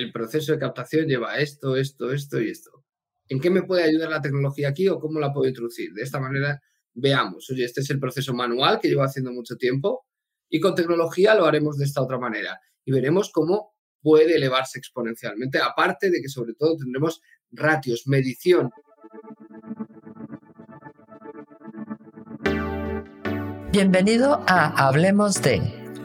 el proceso de captación lleva esto, esto, esto y esto. ¿En qué me puede ayudar la tecnología aquí o cómo la puedo introducir? De esta manera veamos, oye, este es el proceso manual que llevo haciendo mucho tiempo y con tecnología lo haremos de esta otra manera y veremos cómo puede elevarse exponencialmente, aparte de que sobre todo tendremos ratios, medición. Bienvenido a Hablemos de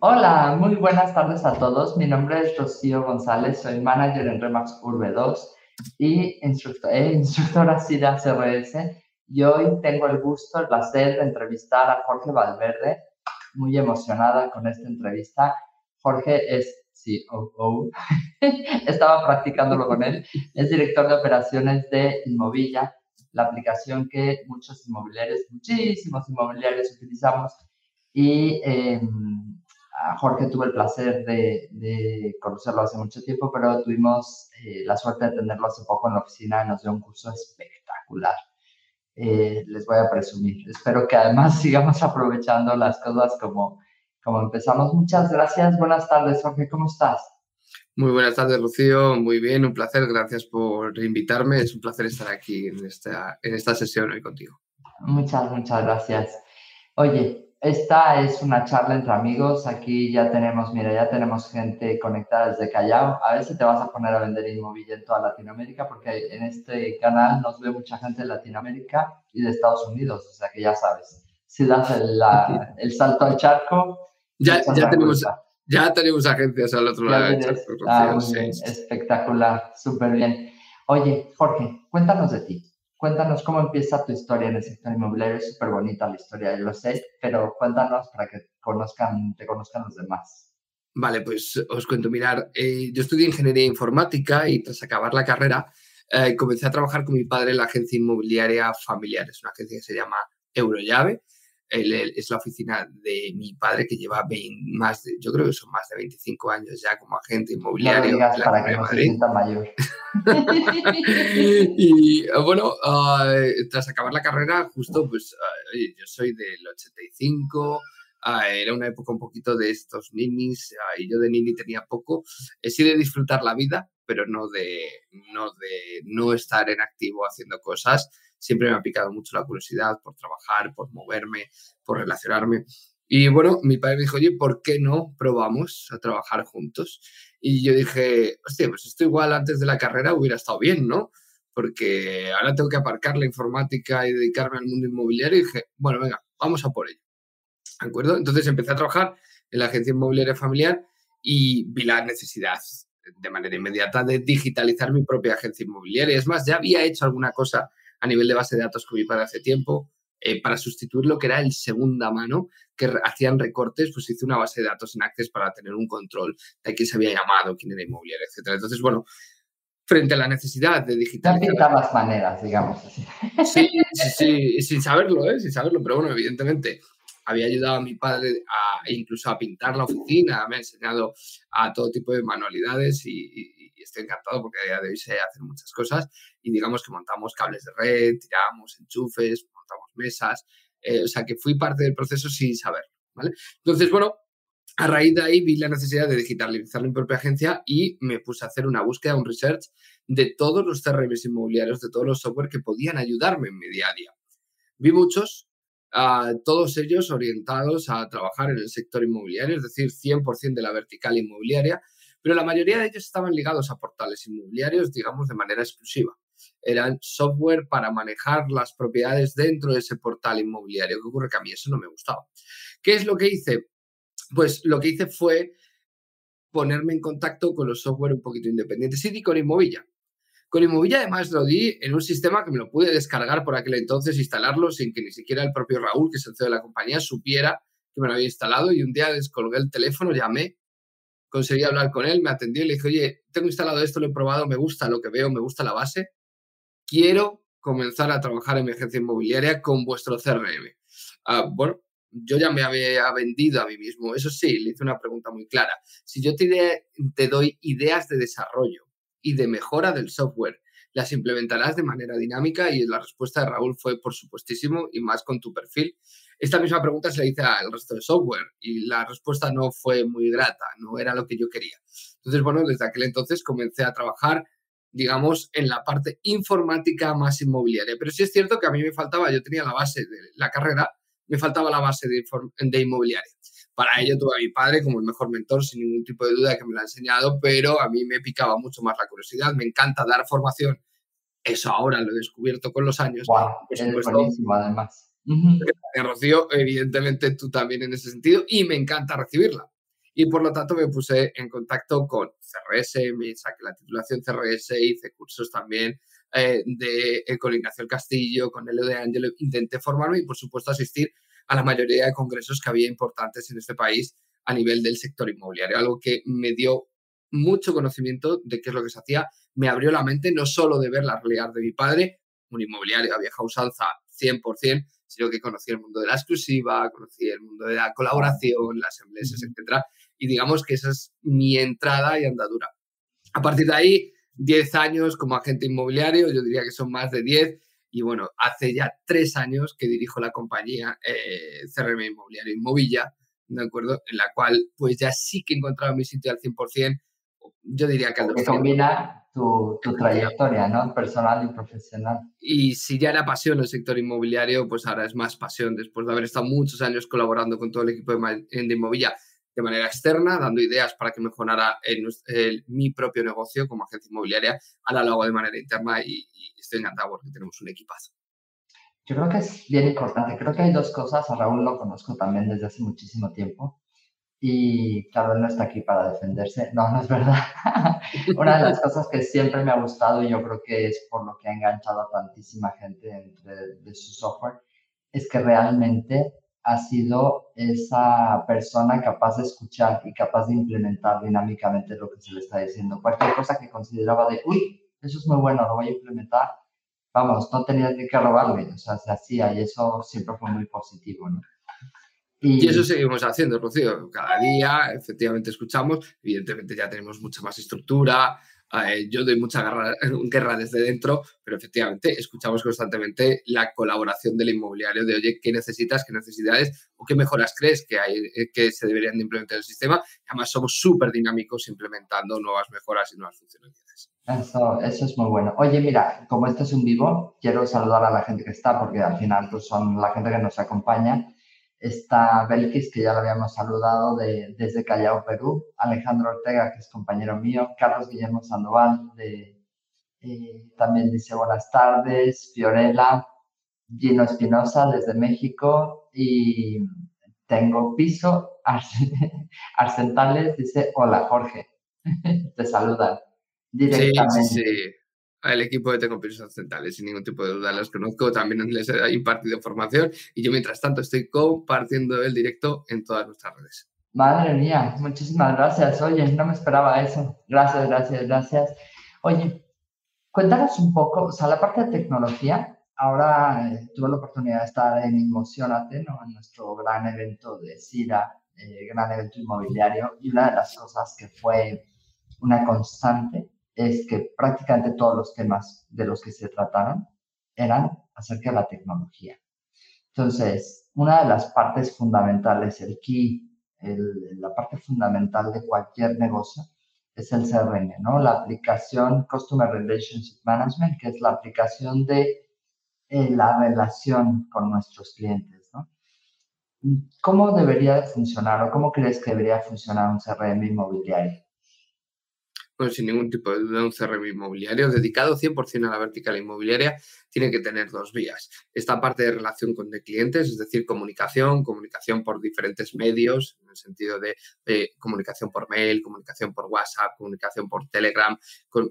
Hola, muy buenas tardes a todos. Mi nombre es Rocío González, soy manager en Remax Urbe 2 y instructor, eh, instructora SIDA CRS. Y hoy tengo el gusto, el placer de entrevistar a Jorge Valverde. Muy emocionada con esta entrevista. Jorge es COO, estaba practicándolo con él, es director de operaciones de Inmovilla, la aplicación que muchos inmobiliarios, muchísimos inmobiliarios utilizamos. Y eh, Jorge tuve el placer de, conocerlo hace mucho tiempo, pero tuvimos eh, la suerte de tenerlo hace poco en la oficina y nos dio un curso espectacular. Eh, les voy a presumir. Espero que además sigamos aprovechando las cosas como, como empezamos. Muchas gracias. Buenas tardes, Jorge. ¿Cómo estás? Muy buenas tardes, Rocío. Muy bien, un placer. Gracias por invitarme. Es un placer estar aquí en esta, en esta sesión hoy contigo. Muchas, muchas gracias. Oye, esta es una charla entre amigos. Aquí ya tenemos, mira, ya tenemos gente conectada desde Callao. A ver si te vas a poner a vender inmobiliario en toda Latinoamérica, porque en este canal nos ve mucha gente de Latinoamérica y de Estados Unidos. O sea que ya sabes, si das el, el salto al charco. Ya, ya tenemos, ya tenemos agencias al otro lado del charco. Ah, Espectacular, súper bien. Oye, Jorge, cuéntanos de ti. Cuéntanos cómo empieza tu historia en el sector inmobiliario. Es súper bonita la historia, yo lo sé, pero cuéntanos para que conozcan, te conozcan los demás. Vale, pues os cuento. Mirar, eh, yo estudié ingeniería informática y tras acabar la carrera eh, comencé a trabajar con mi padre en la agencia inmobiliaria familiar. Es una agencia que se llama Eurollave es la oficina de mi padre que lleva más de, yo creo que son más de 25 años ya como agente inmobiliario. No digas para que no se mayor. y bueno, ah, tras acabar la carrera, justo pues ah, yo soy del 85, ah, era una época un poquito de estos ninis y yo de nini tenía poco. He sido de disfrutar la vida, pero no de, no de no estar en activo haciendo cosas siempre me ha picado mucho la curiosidad por trabajar, por moverme, por relacionarme. Y bueno, mi padre me dijo, oye, ¿por qué no probamos a trabajar juntos? Y yo dije, hostia, pues esto igual antes de la carrera hubiera estado bien, ¿no? Porque ahora tengo que aparcar la informática y dedicarme al mundo inmobiliario. Y dije, bueno, venga, vamos a por ello. ¿De acuerdo? Entonces empecé a trabajar en la agencia inmobiliaria familiar y vi la necesidad de manera inmediata de digitalizar mi propia agencia inmobiliaria. Es más, ya había hecho alguna cosa a nivel de base de datos con mi padre hace tiempo, eh, para sustituir lo que era el segunda mano, que hacían recortes, pues hice una base de datos en Access para tener un control de quién se había llamado, quién era inmobiliario, etc. Entonces, bueno, frente a la necesidad de digitalizar... las maneras, digamos así. Sí, sí, sí, sin saberlo, ¿eh? sin saberlo, pero bueno, evidentemente había ayudado a mi padre a, incluso a pintar la oficina, me ha enseñado a todo tipo de manualidades y, estoy encantado porque a día de hoy se hacen muchas cosas y digamos que montamos cables de red, tiramos enchufes, montamos mesas, eh, o sea que fui parte del proceso sin saberlo, ¿vale? Entonces, bueno, a raíz de ahí vi la necesidad de digitalizar mi propia agencia y me puse a hacer una búsqueda, un research de todos los CRMs inmobiliarios, de todos los software que podían ayudarme en mi día a día. Vi muchos, todos ellos orientados a trabajar en el sector inmobiliario, es decir, 100% de la vertical inmobiliaria, pero la mayoría de ellos estaban ligados a portales inmobiliarios, digamos, de manera exclusiva. Eran software para manejar las propiedades dentro de ese portal inmobiliario. ¿Qué ocurre? Que a mí eso no me gustaba. ¿Qué es lo que hice? Pues lo que hice fue ponerme en contacto con los software un poquito independientes y con Inmovilla. Con Inmovilla además lo di en un sistema que me lo pude descargar por aquel entonces, instalarlo sin que ni siquiera el propio Raúl, que es el CEO de la compañía, supiera que me lo había instalado y un día descolgué el teléfono, llamé conseguí hablar con él, me atendió y le dije, oye, tengo instalado esto, lo he probado, me gusta lo que veo, me gusta la base. quiero comenzar a trabajar en mi agencia inmobiliaria con vuestro CRM. Ah, bueno, yo ya me había vendido a mí mismo. Eso sí, le hice una pregunta muy clara. Si yo te, te doy ideas de desarrollo y de mejora del software, ¿las implementarás de manera dinámica? Y la respuesta de Raúl fue, por supuestísimo, y más con tu perfil. Esta misma pregunta se le hice al resto de software y la respuesta no fue muy grata, no era lo que yo quería. Entonces, bueno, desde aquel entonces comencé a trabajar digamos, en la parte informática más inmobiliaria. Pero sí es cierto que a mí me faltaba, yo tenía la base de la carrera, me faltaba la base de, de inmobiliaria. Para ello tuve a mi padre como el mejor mentor, sin ningún tipo de duda que me lo ha enseñado, pero a mí me picaba mucho más la curiosidad. Me encanta dar formación. Eso ahora lo he descubierto con los años. Wow, es buenísimo además. Rocío, evidentemente tú también en ese sentido, y me encanta recibirla. Y por lo tanto me puse en contacto con CRS, me saqué la titulación CRS, hice cursos también eh, de, eh, con Ignacio el Castillo, con Elio de Angelo, intenté formarme y por supuesto asistir a la mayoría de congresos que había importantes en este país a nivel del sector inmobiliario, algo que me dio mucho conocimiento de qué es lo que se hacía, me abrió la mente no solo de ver la realidad de mi padre, un inmobiliario a vieja usanza 100%, sino que conocí el mundo de la exclusiva, conocí el mundo de la colaboración, las empresas, etcétera, y digamos que esa es mi entrada y andadura. A partir de ahí, 10 años como agente inmobiliario, yo diría que son más de 10, y bueno, hace ya tres años que dirijo la compañía eh, CRM Inmobiliario Inmovilla, ¿de acuerdo? En la cual pues ya sí que he encontrado mi sitio al 100%, yo diría que al Que combina tu, tu, trayectoria, ¿no? Personal y profesional. Y si ya era pasión el sector inmobiliario, pues ahora es más pasión, después de haber estado muchos años colaborando con todo el equipo de, de Inmovilla de manera externa, dando ideas para que mejorara mi propio negocio como agencia inmobiliaria, ahora lo hago de manera interna y, estoy encantado porque tenemos un equipazo. Yo creo que es bien importante. Creo que hay dos cosas. A Raúl lo conozco también desde hace muchísimo tiempo. Y claro, él no está aquí para defenderse. No, no es verdad. Una de las cosas que siempre me ha gustado y yo creo que es por lo que ha enganchado a tantísima gente entre de su software, es que realmente ha sido esa persona capaz de escuchar y capaz de implementar dinámicamente lo que se le está diciendo. Cualquier cosa que consideraba de, uy, eso es muy bueno, lo voy a implementar, vamos, no tenía que robarle, o sea, se hacía y eso siempre fue muy positivo, ¿no? Y, y, eso seguimos haciendo, Rocío. Cada día, efectivamente, escuchamos. Evidentemente, ya tenemos mucha más estructura, eh, yo doy mucha guerra, guerra, desde dentro, pero efectivamente escuchamos constantemente la colaboración del inmobiliario de, oye, ¿qué necesitas, qué necesidades o qué mejoras crees que, hay, eh, que se deberían de implementar en el sistema? Además, somos súper dinámicos implementando nuevas mejoras y nuevas funcionalidades. Eso, eso es muy bueno. Oye, mira, como este es un vivo, quiero saludar a la gente que está, porque al final pues, son la gente que nos acompaña está Belkis, que ya lo habíamos saludado de, desde Callao, Perú, Alejandro Ortega, que es compañero mío, Carlos Guillermo Sandoval, de, eh, también dice buenas tardes, Fiorella, Gino Espinosa desde México y tengo piso, Arcentales dice hola Jorge, te saluda directamente. Sí, sí, al equipo de Tengo Pisos Centrales, sin ningún tipo de duda. Los conozco, también les he impartido formación y yo, mientras tanto, estoy compartiendo el directo en todas nuestras redes. Madre mía, muchísimas gracias. Oye, no me esperaba eso. Gracias, gracias, gracias. Oye, cuéntanos un poco, o sea, la parte de tecnología. Ahora eh, tuve la oportunidad de estar en Emocionate, ¿no? En nuestro gran evento de SIDA, eh, gran evento inmobiliario, y una de las cosas que fue una constante es que prácticamente todos los temas de los que se trataron eran acerca de la tecnología. Entonces, una de las partes fundamentales, el key, la parte fundamental de cualquier negocio es el CRM, ¿no? La aplicación Customer Relationship Management, que es la aplicación de eh, la relación con nuestros clientes, ¿no? ¿Cómo debería funcionar o cómo crees que debería funcionar un CRM inmobiliario? Pues sin ningún tipo de duda, un CRM inmobiliario dedicado 100% a la vertical inmobiliaria tiene que tener dos vías. Esta parte de relación con de clientes, es decir, comunicación, comunicación por diferentes medios, en el sentido de comunicación por mail, comunicación por WhatsApp, comunicación por Telegram,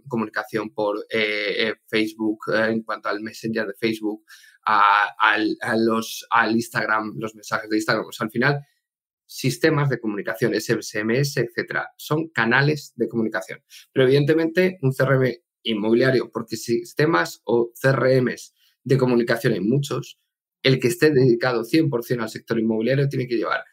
comunicación por eh, eh, Facebook, eh, en cuanto al Messenger de Facebook, al, los, al Instagram, los mensajes de Instagram. Pues al final sistemas de comunicación, SMS, etcétera. Son canales de comunicación. Pero evidentemente un CRM inmobiliario, porque sistemas o CRMs de comunicación hay muchos, el que esté dedicado 100% al sector inmobiliario tiene que llevar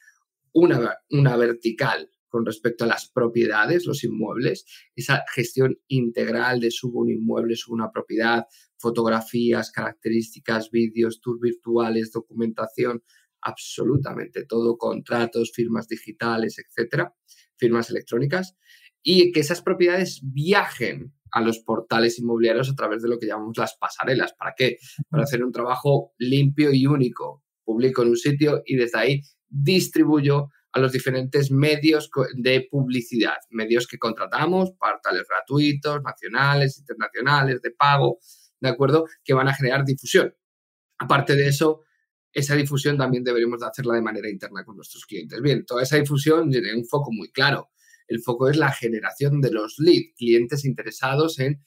una, una vertical con respecto a las propiedades, los inmuebles, esa gestión integral de subo un inmueble, subo una propiedad, fotografías, características, vídeos, tours virtuales, documentación, absolutamente todo, contratos, firmas digitales, etcétera, firmas electrónicas, y que esas propiedades viajen a los portales inmobiliarios a través de lo que llamamos las pasarelas. ¿Para qué? Para hacer un trabajo limpio y único. Publico en un sitio y desde ahí distribuyo a los diferentes medios de publicidad, medios que contratamos, portales gratuitos, nacionales, internacionales, de pago, ¿de acuerdo? Que van a generar difusión. Aparte de eso, esa difusión también deberíamos de hacerla de manera interna con nuestros clientes. Bien, toda esa difusión tiene un foco muy claro. El foco es la generación de los leads, clientes interesados en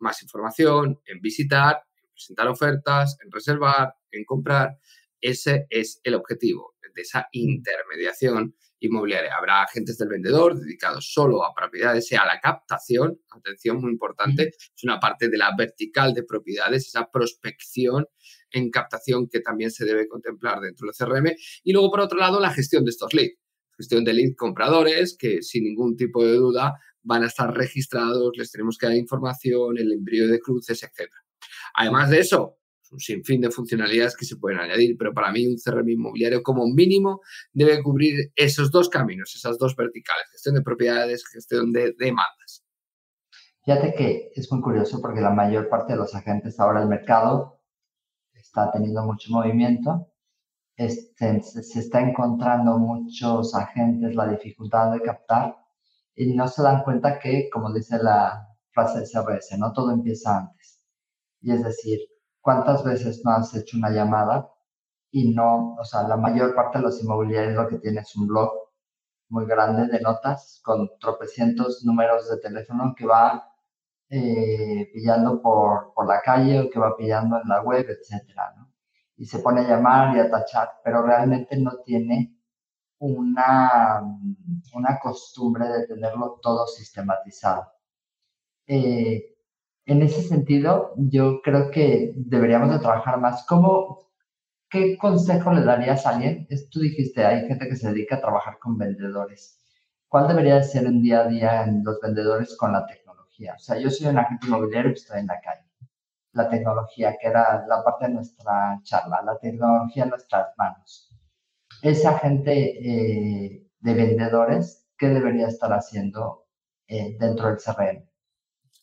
más información, en visitar, en presentar ofertas, en reservar, en comprar. Ese es el objetivo de esa intermediación inmobiliaria. Habrá agentes del vendedor dedicados solo a propiedades y a la captación. Atención, muy importante. Es una parte de la vertical de propiedades, esa prospección en captación que también se debe contemplar dentro del CRM. Y luego, por otro lado, la gestión de estos leads. Gestión de leads compradores que sin ningún tipo de duda van a estar registrados, les tenemos que dar información, el embrión de cruces, etc. Además de eso, un sinfín de funcionalidades que se pueden añadir, pero para mí un CRM inmobiliario como mínimo debe cubrir esos dos caminos, esas dos verticales, gestión de propiedades, gestión de demandas. Fíjate que es muy curioso porque la mayor parte de los agentes ahora del mercado está teniendo mucho movimiento, este, se está encontrando muchos agentes la dificultad de captar. Y no se dan cuenta que, como dice la frase de CRS, no todo empieza antes. Y es decir, ¿Cuántas veces no has hecho una llamada y no, o sea, la mayor parte de los inmobiliarios lo que tiene es un blog muy grande de notas con tropecientos números de teléfono que va eh, pillando por, por, la calle o que va pillando en la web, etcétera, ¿no? Y se pone a llamar y a tachar, pero realmente no tiene una, una costumbre de tenerlo todo sistematizado. Eh, en ese sentido, yo creo que deberíamos de trabajar más. ¿Cómo, ¿Qué consejo le darías a alguien? Tú dijiste, hay gente que se dedica a trabajar con vendedores. ¿Cuál debería ser un día a día en los vendedores con la tecnología? O sea, yo soy un agente inmobiliario y estoy en la calle. La tecnología, que era la parte de nuestra charla, la tecnología en nuestras manos. Ese agente eh, de vendedores, ¿qué debería estar haciendo eh, dentro del CRM?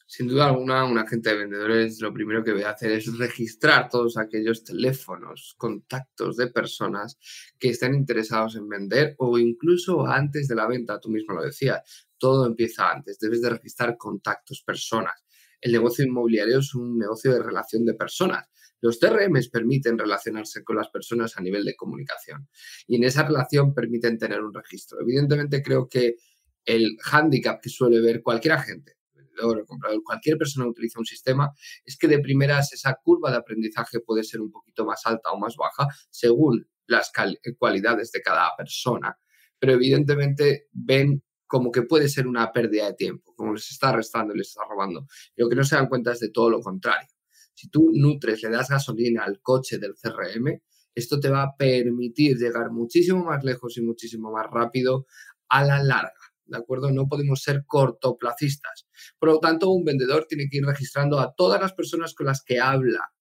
Sin duda alguna, un agente de vendedores lo primero que a hacer es registrar todos aquellos teléfonos, contactos de personas que estén interesados en vender o incluso antes de la venta, tú mismo lo decías, todo empieza antes, debes de registrar contactos, personas. El negocio inmobiliario es un negocio de relación de personas. Los TRMs permiten relacionarse con las personas a nivel de comunicación y en esa relación permiten tener un registro. Evidentemente creo que el hándicap que suele ver cualquier agente el comprador, cualquier persona utiliza un sistema, es que de primeras esa curva de aprendizaje puede ser un poquito más alta o más baja según las cualidades de cada persona. Pero evidentemente ven como que puede ser una pérdida de tiempo, como les está restando y les está robando. Lo que no se dan cuenta es de todo lo contrario. Si tú nutres, le das gasolina al coche del CRM, esto te va a permitir llegar muchísimo más lejos y muchísimo más rápido a la larga. ¿De acuerdo? No podemos ser cortoplacistas. Por lo tanto, un vendedor tiene que ir registrando a todas las personas con las que habla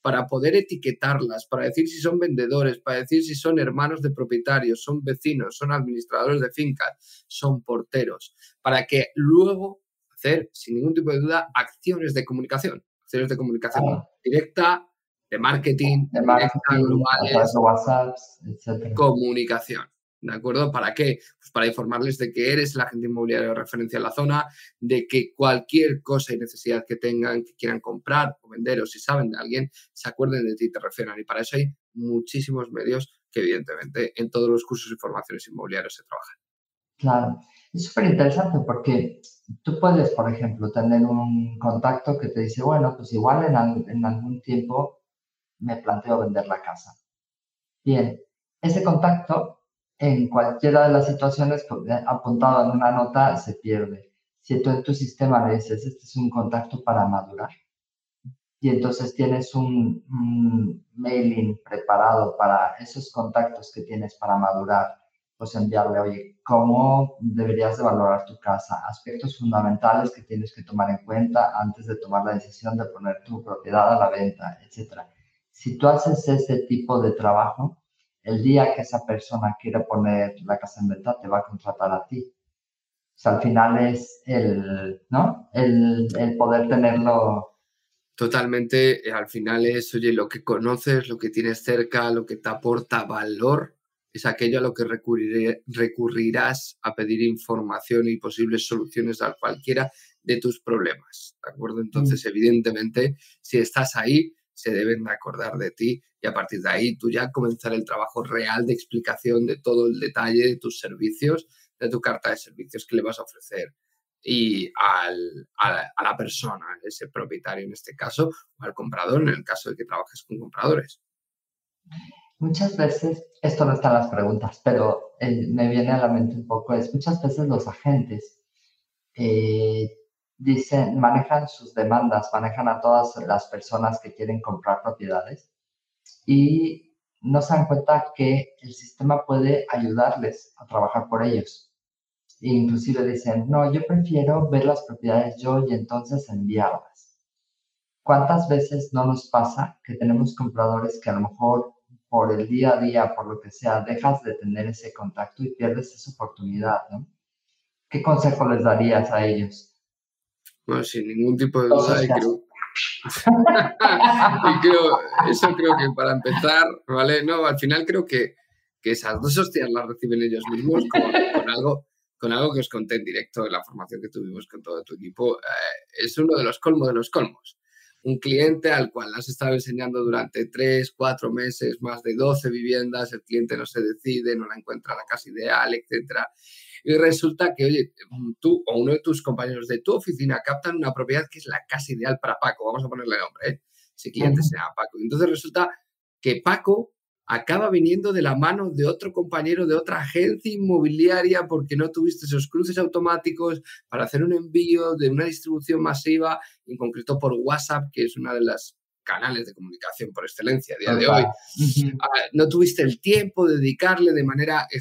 para poder etiquetarlas, para decir si son vendedores, para decir si son hermanos de propietarios, son vecinos, son administradores de fincas, son porteros, para que luego hacer, sin ningún tipo de duda, acciones de comunicación, acciones de comunicación directa, de marketing, de marketing, globales, WhatsApp, etc. comunicación. ¿De acuerdo? ¿Para qué? Pues para informarles de que eres el agente inmobiliario de referencia en la zona, de que cualquier cosa y necesidad que tengan, que quieran comprar o vender o si saben de alguien, se acuerden de ti y te refieran. Y para eso hay muchísimos medios que evidentemente en todos los cursos y formaciones inmobiliarias se trabajan. Claro, es súper interesante porque tú puedes, por ejemplo, tener un contacto que te dice, bueno, pues igual en algún tiempo me planteo vender la casa. Bien, ese contacto en cualquiera de las situaciones pues, apuntado en una nota se pierde. si tú en tu sistema le dices, este es un contacto para madurar, y entonces tienes un, mailing preparado para esos contactos que tienes para madurar, pues enviarle, oye, ¿cómo deberías de valorar tu casa? Aspectos fundamentales que tienes que tomar en cuenta antes de tomar la decisión de poner tu propiedad a la venta, etc. Si tú haces ese tipo de trabajo, el día que esa persona quiere poner la casa en venta, te va a contratar a ti. O sea, al final es el, ¿no? El, el poder tenerlo totalmente, eh, al final es, oye, lo que conoces, lo que tienes cerca, lo que te aporta valor, es aquello a lo que recurrirás a pedir información y posibles soluciones a cualquiera de tus problemas, ¿de acuerdo? Entonces, mm. evidentemente, si estás ahí, se deben de acordar de ti y a partir de ahí tú ya comenzar el trabajo real de explicación de todo el detalle de tus servicios, de tu carta de servicios que le vas a ofrecer y al, a, la persona, ese propietario en este caso, o al comprador en el caso de que trabajes con compradores. Muchas veces, esto no está en las preguntas, pero eh, me viene a la mente un poco, es muchas veces los agentes eh, dicen, manejan sus demandas, manejan a todas las personas que quieren comprar propiedades y no se dan cuenta que el sistema puede ayudarles a trabajar por ellos e inclusive dicen, no, yo prefiero ver las propiedades yo y entonces enviarlas. ¿Cuántas veces no nos pasa que tenemos compradores que a lo mejor por el día a día, por lo que sea, dejas de tener ese contacto y pierdes esa oportunidad, ¿no? ¿Qué consejo les darías a ellos? Bueno, sin ningún tipo de duda, y creo, y creo, eso creo que para empezar, ¿vale? No, al final creo que, que esas dos hostias las reciben ellos mismos con algo con algo que os conté en directo en la formación que tuvimos con todo tu equipo. Eh, es uno de los colmos de los colmos. Un cliente al cual has estado enseñando durante 3, 4 meses, más de 12 viviendas, el cliente no se decide, no la encuentra la casa ideal, etc. Y resulta que, oye, tú o uno de tus compañeros de tu oficina captan una propiedad que es la casa ideal para Paco, vamos a ponerle nombre, ¿eh? ese cliente se llama Paco. Entonces resulta que Paco acaba viniendo de la mano de otro compañero de otra agencia inmobiliaria porque no tuviste esos cruces automáticos para hacer un envío de una distribución masiva, en concreto por WhatsApp, que es una de las canales de comunicación por excelencia a día de hoy. Ah, no tuviste el tiempo de dedicarle de manera eh,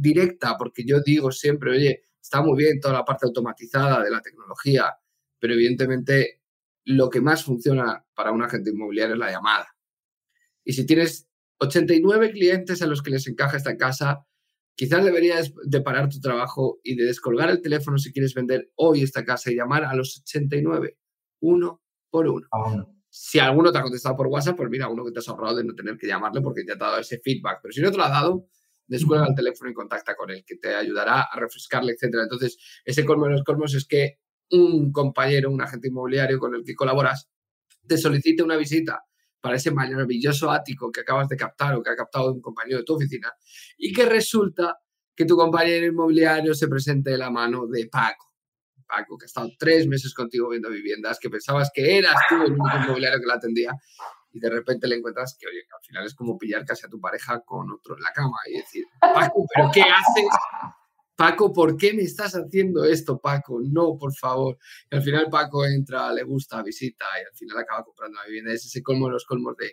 directa, porque yo digo siempre, oye, está muy bien toda la parte automatizada de la tecnología, pero evidentemente lo que más funciona para un agente inmobiliario es la llamada. Y si tienes 89 clientes a los que les encaja esta casa, quizás deberías de parar tu trabajo y de descolgar el teléfono si quieres vender hoy esta casa y llamar a los 89, uno por uno. Si alguno te ha contestado por WhatsApp, pues mira, uno que te has ahorrado de no tener que llamarle porque te ha dado ese feedback. Pero si no te lo ha dado, descuelga el teléfono y contacta con él, que te ayudará a refrescarle, etc. Entonces, ese colmo de los colmos es que un compañero, un agente inmobiliario con el que colaboras, te solicite una visita para ese maravilloso ático que acabas de captar o que ha captado un compañero de tu oficina y que resulta que tu compañero inmobiliario se presente de la mano de Paco. Paco, que ha estado tres meses contigo viendo viviendas, que pensabas que eras tú el único inmobiliario que la atendía y de repente le encuentras que, oye, al final es como pillar casi a tu pareja con otro en la cama y decir, Paco, ¿pero qué haces? Paco, ¿por qué me estás haciendo esto, Paco? No, por favor. Al final Paco entra, le gusta, visita y al final acaba comprando la vivienda. Es ese colmo de los colmos de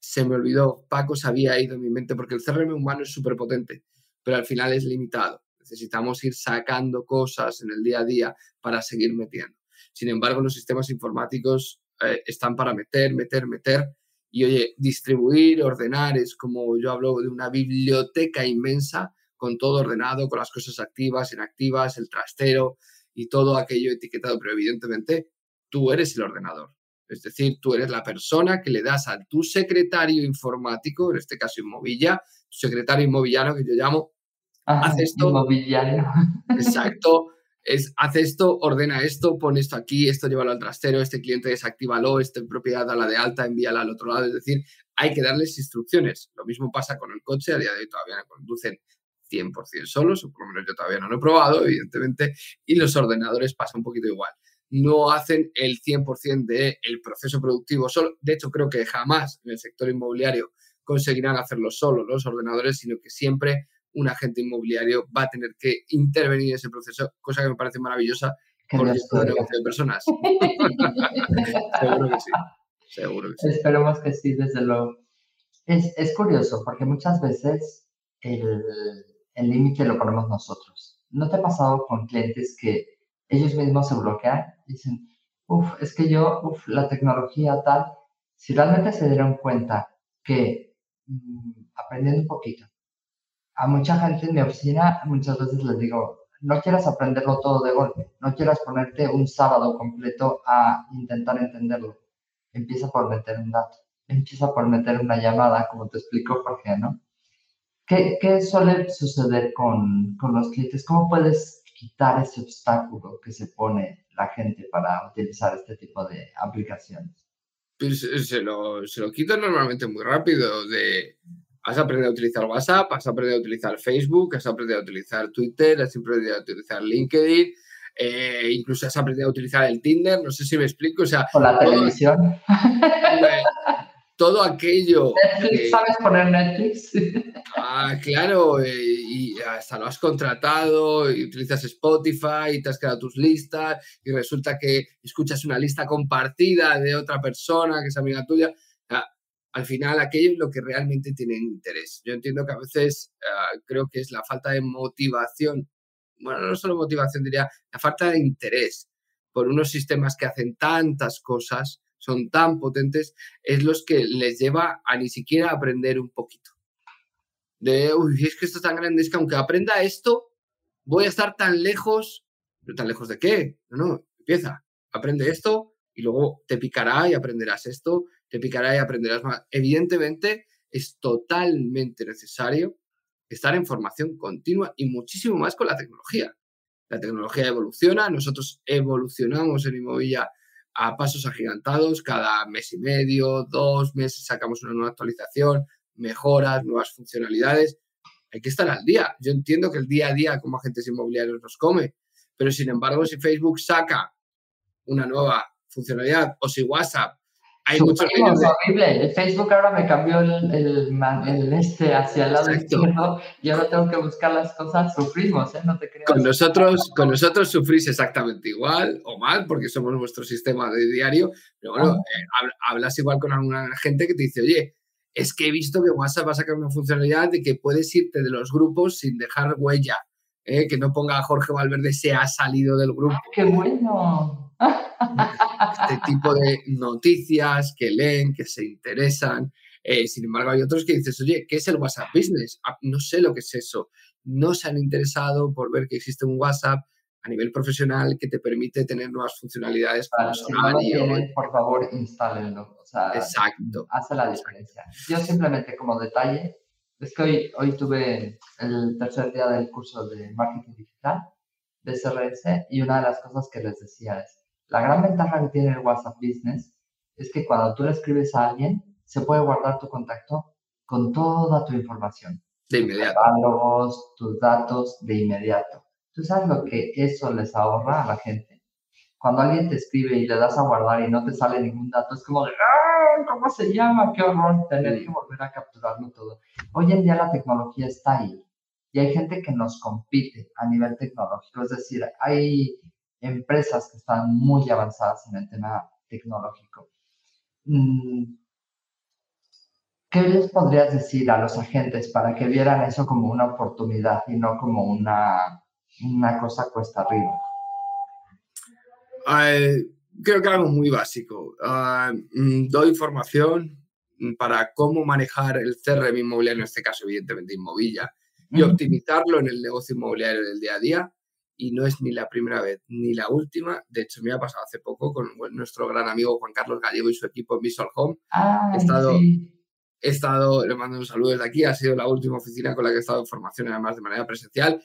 se me olvidó, Paco se había ido en mi mente porque el CRM humano es súper potente, pero al final es limitado. Necesitamos ir sacando cosas en el día a día para seguir metiendo. Sin embargo, los sistemas informáticos eh, están para meter, meter, meter. Y oye, distribuir, ordenar, es como yo hablo de una biblioteca inmensa con todo ordenado, con las cosas activas, inactivas, el trastero y todo aquello etiquetado, pero evidentemente tú eres el ordenador. Es decir, tú eres la persona que le das a tu secretario informático, en este caso Inmovilla, secretario inmobiliano que yo llamo, hace esto. Exacto. Es, hace esto, ordena esto, pone esto aquí, esto llévalo al trastero, este cliente desactívalo, esta propiedad a la de alta, envíala al otro lado. Es decir, hay que darles instrucciones. Lo mismo pasa con el coche, a día de hoy todavía no conducen 100% solos, o por lo menos yo todavía no lo he probado, evidentemente, y los ordenadores pasa un poquito igual. No hacen el 100% del el proceso productivo solo. De hecho, creo que jamás en el sector inmobiliario conseguirán hacerlo solo los ordenadores, sino que siempre un agente inmobiliario va a tener que intervenir en ese proceso, cosa que me parece maravillosa es un negocio de personas. Seguro que sí. Seguro que sí. Esperemos que sí, desde luego. Es, es curioso porque muchas veces el límite lo ponemos nosotros. ¿No te ha pasado con clientes que ellos mismos se bloquean? Dicen, uff, es que yo, uff, la tecnología tal, si realmente se dieron cuenta que mm, aprendiendo un poquito, a mucha gente en mi oficina muchas veces les digo, no quieras aprenderlo todo de golpe, no quieras ponerte un sábado completo a intentar entenderlo. Empieza por meter un dato, empieza por meter una llamada, como te explico Jorge, ¿no? ¿Qué, qué suele suceder con, con los clientes? ¿Cómo puedes quitar ese obstáculo que se pone la gente para utilizar este tipo de aplicaciones? Pues eh, se lo, se lo normalmente muy rápido. De, has aprendido a utilizar WhatsApp, has aprendido a utilizar Facebook, has aprendido a utilizar Twitter, has aprendido a utilizar LinkedIn, eh, incluso has aprendido a utilizar el Tinder, no sé si me explico. O, sea, o la televisión. todo aquello. Netflix, ¿sabes poner Netflix? Ah, claro, eh, y hasta lo has contratado, y utilizas Spotify, y te has creado tus listas, y resulta que escuchas una lista compartida de otra persona que es amiga tuya. Al final, aquello es lo que realmente tiene interés. Yo entiendo que a veces ah, creo que es la falta de motivación, bueno, no solo motivación, diría, la falta de interés por unos sistemas que hacen tantas cosas son tan potentes, es los que les lleva a ni siquiera aprender un poquito. De, uy, es que esto es tan grande, es que aunque aprenda esto, voy a estar tan lejos. ¿Pero tan lejos de qué? No, no, empieza, aprende esto y luego te picará y aprenderás esto, te picará y aprenderás más. Evidentemente, es totalmente necesario estar en formación continua y muchísimo más con la tecnología. La tecnología evoluciona, nosotros evolucionamos en Inmovilla a pasos agigantados, cada mes y medio, dos meses sacamos una nueva actualización, mejoras, nuevas funcionalidades. Hay que estar al día. Yo entiendo que el día a día como agentes inmobiliarios nos come, pero sin embargo, si Facebook saca una nueva funcionalidad o si WhatsApp hay horrible. Facebook ahora me cambió el, el, este hacia el lado izquierdo y ahora tengo que buscar las cosas. Sufrimos, ¿eh? No te creas. Con nosotros, con nosotros sufrís exactamente igual o mal porque somos nuestro sistema de diario. Pero bueno, eh, hablas igual con alguna gente que te dice, oye, es que he visto que WhatsApp va a sacar una funcionalidad de que puedes irte de los grupos sin dejar huella. ¿eh? Que no ponga a Jorge Valverde se ha salido del grupo. ¡Qué bueno! Este tipo de noticias que leen, que se interesan. Eh, sin embargo, hay otros que dices, oye, ¿qué es el WhatsApp Business? Ah, no sé lo que es eso. No se han interesado por ver que existe un WhatsApp a nivel profesional que te permite tener nuevas funcionalidades. Para por favor, instálenlo. Exacto. Hace la diferencia. Yo simplemente como detalle, es que hoy, hoy tuve el tercer día del curso de marketing digital de CRS y una de las cosas que les decía es, la gran ventaja que tiene el WhatsApp Business es que cuando tú le escribes a alguien, se puede guardar tu contacto con toda tu información. De inmediato. Tus tus datos de inmediato. ¿Tú sabes lo que eso les ahorra a la gente? Cuando alguien te escribe y le das a guardar y no te sale ningún dato, es como de, ¡ah! ¿Cómo se llama? ¡Qué horror! Tener que volver a capturarlo todo. Hoy en día la tecnología está ahí y hay gente que nos compite a nivel tecnológico. Es decir, hay empresas que están muy avanzadas en el tema tecnológico. Mm, ¿Qué les podrías decir a los agentes para que vieran eso como una oportunidad y no como una, una cosa cuesta arriba? creo que algo muy básico. Ah, mm, doy información para cómo manejar el CRM inmobiliario, en este caso evidentemente Inmovilla, y optimizarlo en el negocio inmobiliario del día a día y no es ni la primera vez ni la última. De hecho, me ha pasado hace poco con nuestro gran amigo Juan Carlos Gallego y su equipo en Visual Home. he, estado, he estado, le mando un saludo desde aquí, ha sido la última oficina con la que he estado en formación, además de manera presencial.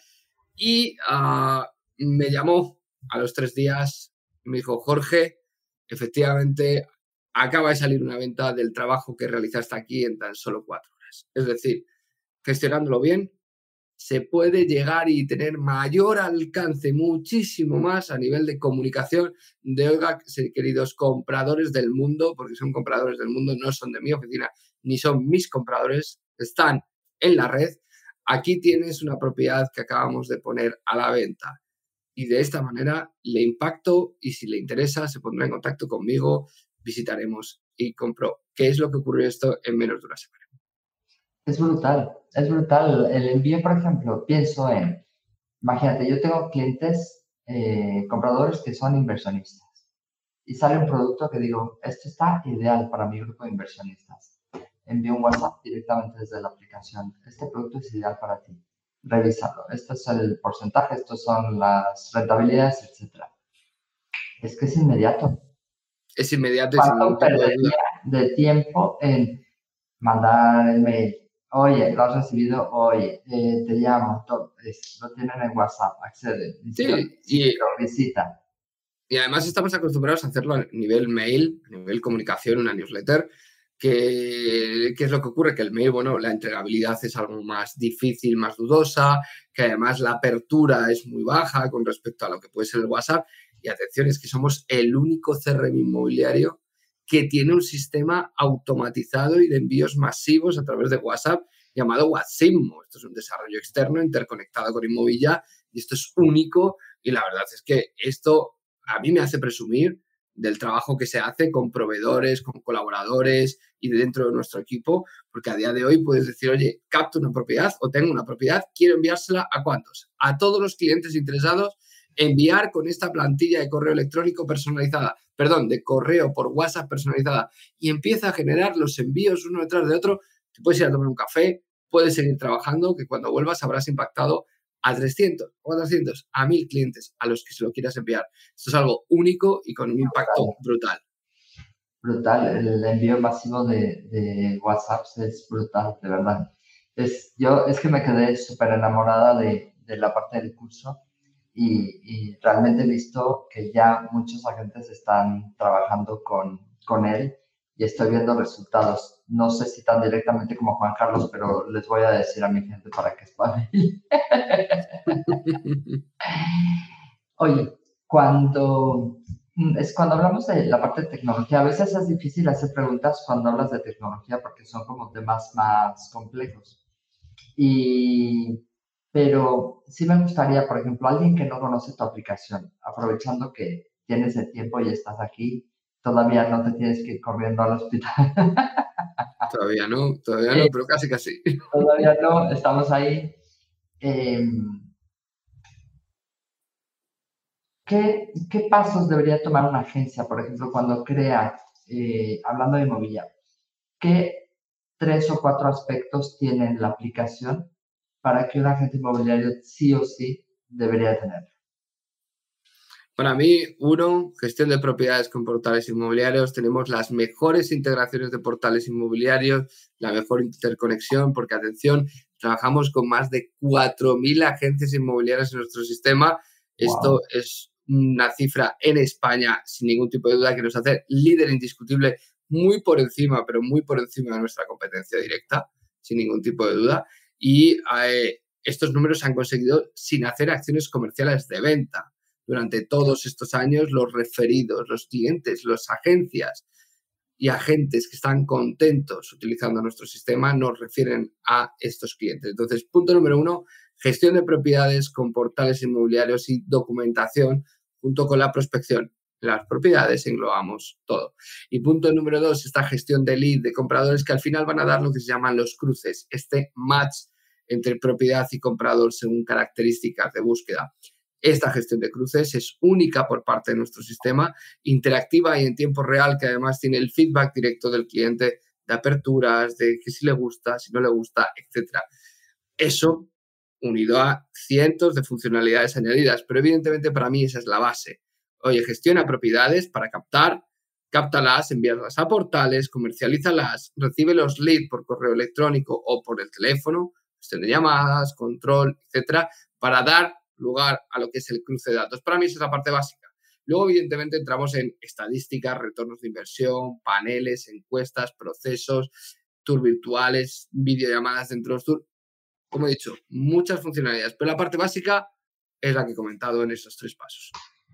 Y ah, me llamó a los tres días y me dijo, Jorge, efectivamente, acaba de salir una venta del trabajo que realizaste aquí en tan solo cuatro horas. Es decir, gestionándolo bien, se puede llegar y tener mayor alcance, muchísimo más a nivel de comunicación de, oiga, queridos compradores del mundo, porque son compradores del mundo, no son de mi oficina, ni son mis compradores, están en la red. aquí tienes una propiedad que acabamos de poner a la venta. Y de esta manera le impacto y si le interesa se pondrá en contacto conmigo, visitaremos y compro. ¿Qué es lo que ocurrió esto en menos de una semana? Es brutal, es brutal. El envío, por ejemplo, pienso en, imagínate, yo tengo clientes, eh, compradores que son inversionistas y sale un producto que digo, esto está ideal para mi grupo de inversionistas. Envío un WhatsApp directamente desde la aplicación. Este producto es ideal para ti. Revísalo. Este es el porcentaje, estos son las rentabilidades, etc. Es que es inmediato. Es inmediato. ¿Cuánto perdería de tiempo en mandar el mail? Oye, lo has recibido, oye, eh, te llamo, todo, lo tienen en WhatsApp, accede, sí, y, lo visita y además estamos acostumbrados a hacerlo a nivel mail, a nivel comunicación, una newsletter, que, ¿qué es lo que ocurre? Que el mail, bueno, la entregabilidad es algo más difícil, más dudosa, que además la apertura es muy baja con respecto a lo que puede ser el WhatsApp. Y atención, es que somos el único CRM inmobiliario que tiene un sistema automatizado y de envíos masivos a través de WhatsApp llamado WhatsImmo. Esto es un desarrollo externo interconectado con Inmovilla y esto es único y la verdad es que esto a mí me hace presumir del trabajo que se hace con proveedores, con colaboradores y dentro de nuestro equipo, porque a día de hoy puedes decir, oye, capto una propiedad o tengo una propiedad, quiero enviársela a cuántos? A todos los clientes interesados, enviar con esta plantilla de correo electrónico personalizada, perdón, de correo por WhatsApp personalizada y empieza a generar los envíos uno detrás de otro. Te puedes ir a tomar un café, puedes seguir trabajando, que cuando vuelvas habrás impactado a 300 o a 200, a 1000 clientes a los que se lo quieras enviar. Esto es algo único y con un impacto brutal. Brutal, el envío masivo de, de WhatsApp es brutal, de verdad. Es, yo es que me quedé súper enamorada de, de, la parte del curso y, y, realmente he visto que ya muchos agentes están trabajando con, con él y estoy viendo resultados. No sé si tan directamente como Juan Carlos, pero les voy a decir a mi gente para que espabile. Oye, cuando mm, es cuando hablamos de la parte de tecnología, a veces es difícil hacer preguntas cuando hablas de tecnología porque son como temas más complejos. Y, pero sí me gustaría, por ejemplo, alguien que no conoce tu aplicación, aprovechando que tienes el tiempo y estás aquí, todavía no te tienes que ir corriendo al hospital. Todavía no, todavía no, pero casi casi. Todavía no, estamos ahí. Em, ¿qué, ¿qué, pasos debería tomar una agencia, por ejemplo, cuando crea, eh, hablando de inmobiliario? ¿Qué tres o cuatro aspectos tiene la aplicación para que un agente inmobiliario sí o sí debería tener? Para mí, uno, gestión de propiedades con portales inmobiliarios. Tenemos las mejores integraciones de portales inmobiliarios, la mejor interconexión, porque atención, trabajamos con más de 4.000 agencias inmobiliarias en nuestro sistema. Esto es una cifra en España, sin ningún tipo de duda, que nos hace líder indiscutible, muy por encima, pero muy por encima de nuestra competencia directa, sin ningún tipo de duda. Y eh, estos números se han conseguido sin hacer acciones comerciales de venta durante todos estos años los referidos, los clientes, las agencias y agentes que están contentos utilizando nuestro sistema nos refieren a estos clientes. Entonces, punto número uno, gestión de propiedades con portales inmobiliarios y documentación junto con la prospección. las propiedades englobamos todo. Y punto número dos, esta gestión de lead de compradores que al final van a dar lo que se llaman los cruces, este match entre propiedad y comprador según características de búsqueda. Esta gestión de cruces es única por parte de nuestro sistema, interactiva y en tiempo real, que además tiene el feedback directo del cliente de aperturas, de que si le gusta, si no le gusta, etc. Eso unido a cientos de funcionalidades añadidas, pero evidentemente para mí esa es la base. Oye, gestiona propiedades para captar, cáptalas, envíalas a portales, comercialízalas, recibe los leads por correo electrónico o por el teléfono, de llamadas, control, etcétera, para dar lugar a lo que es el cruce de datos. Para mí esa es la parte básica. Luego, evidentemente, entramos en estadísticas, retornos de inversión, paneles, encuestas, procesos, tour virtuales, videollamadas dentro de los tours. Como he dicho, muchas funcionalidades, pero la parte básica es la que he comentado en esos tres pasos.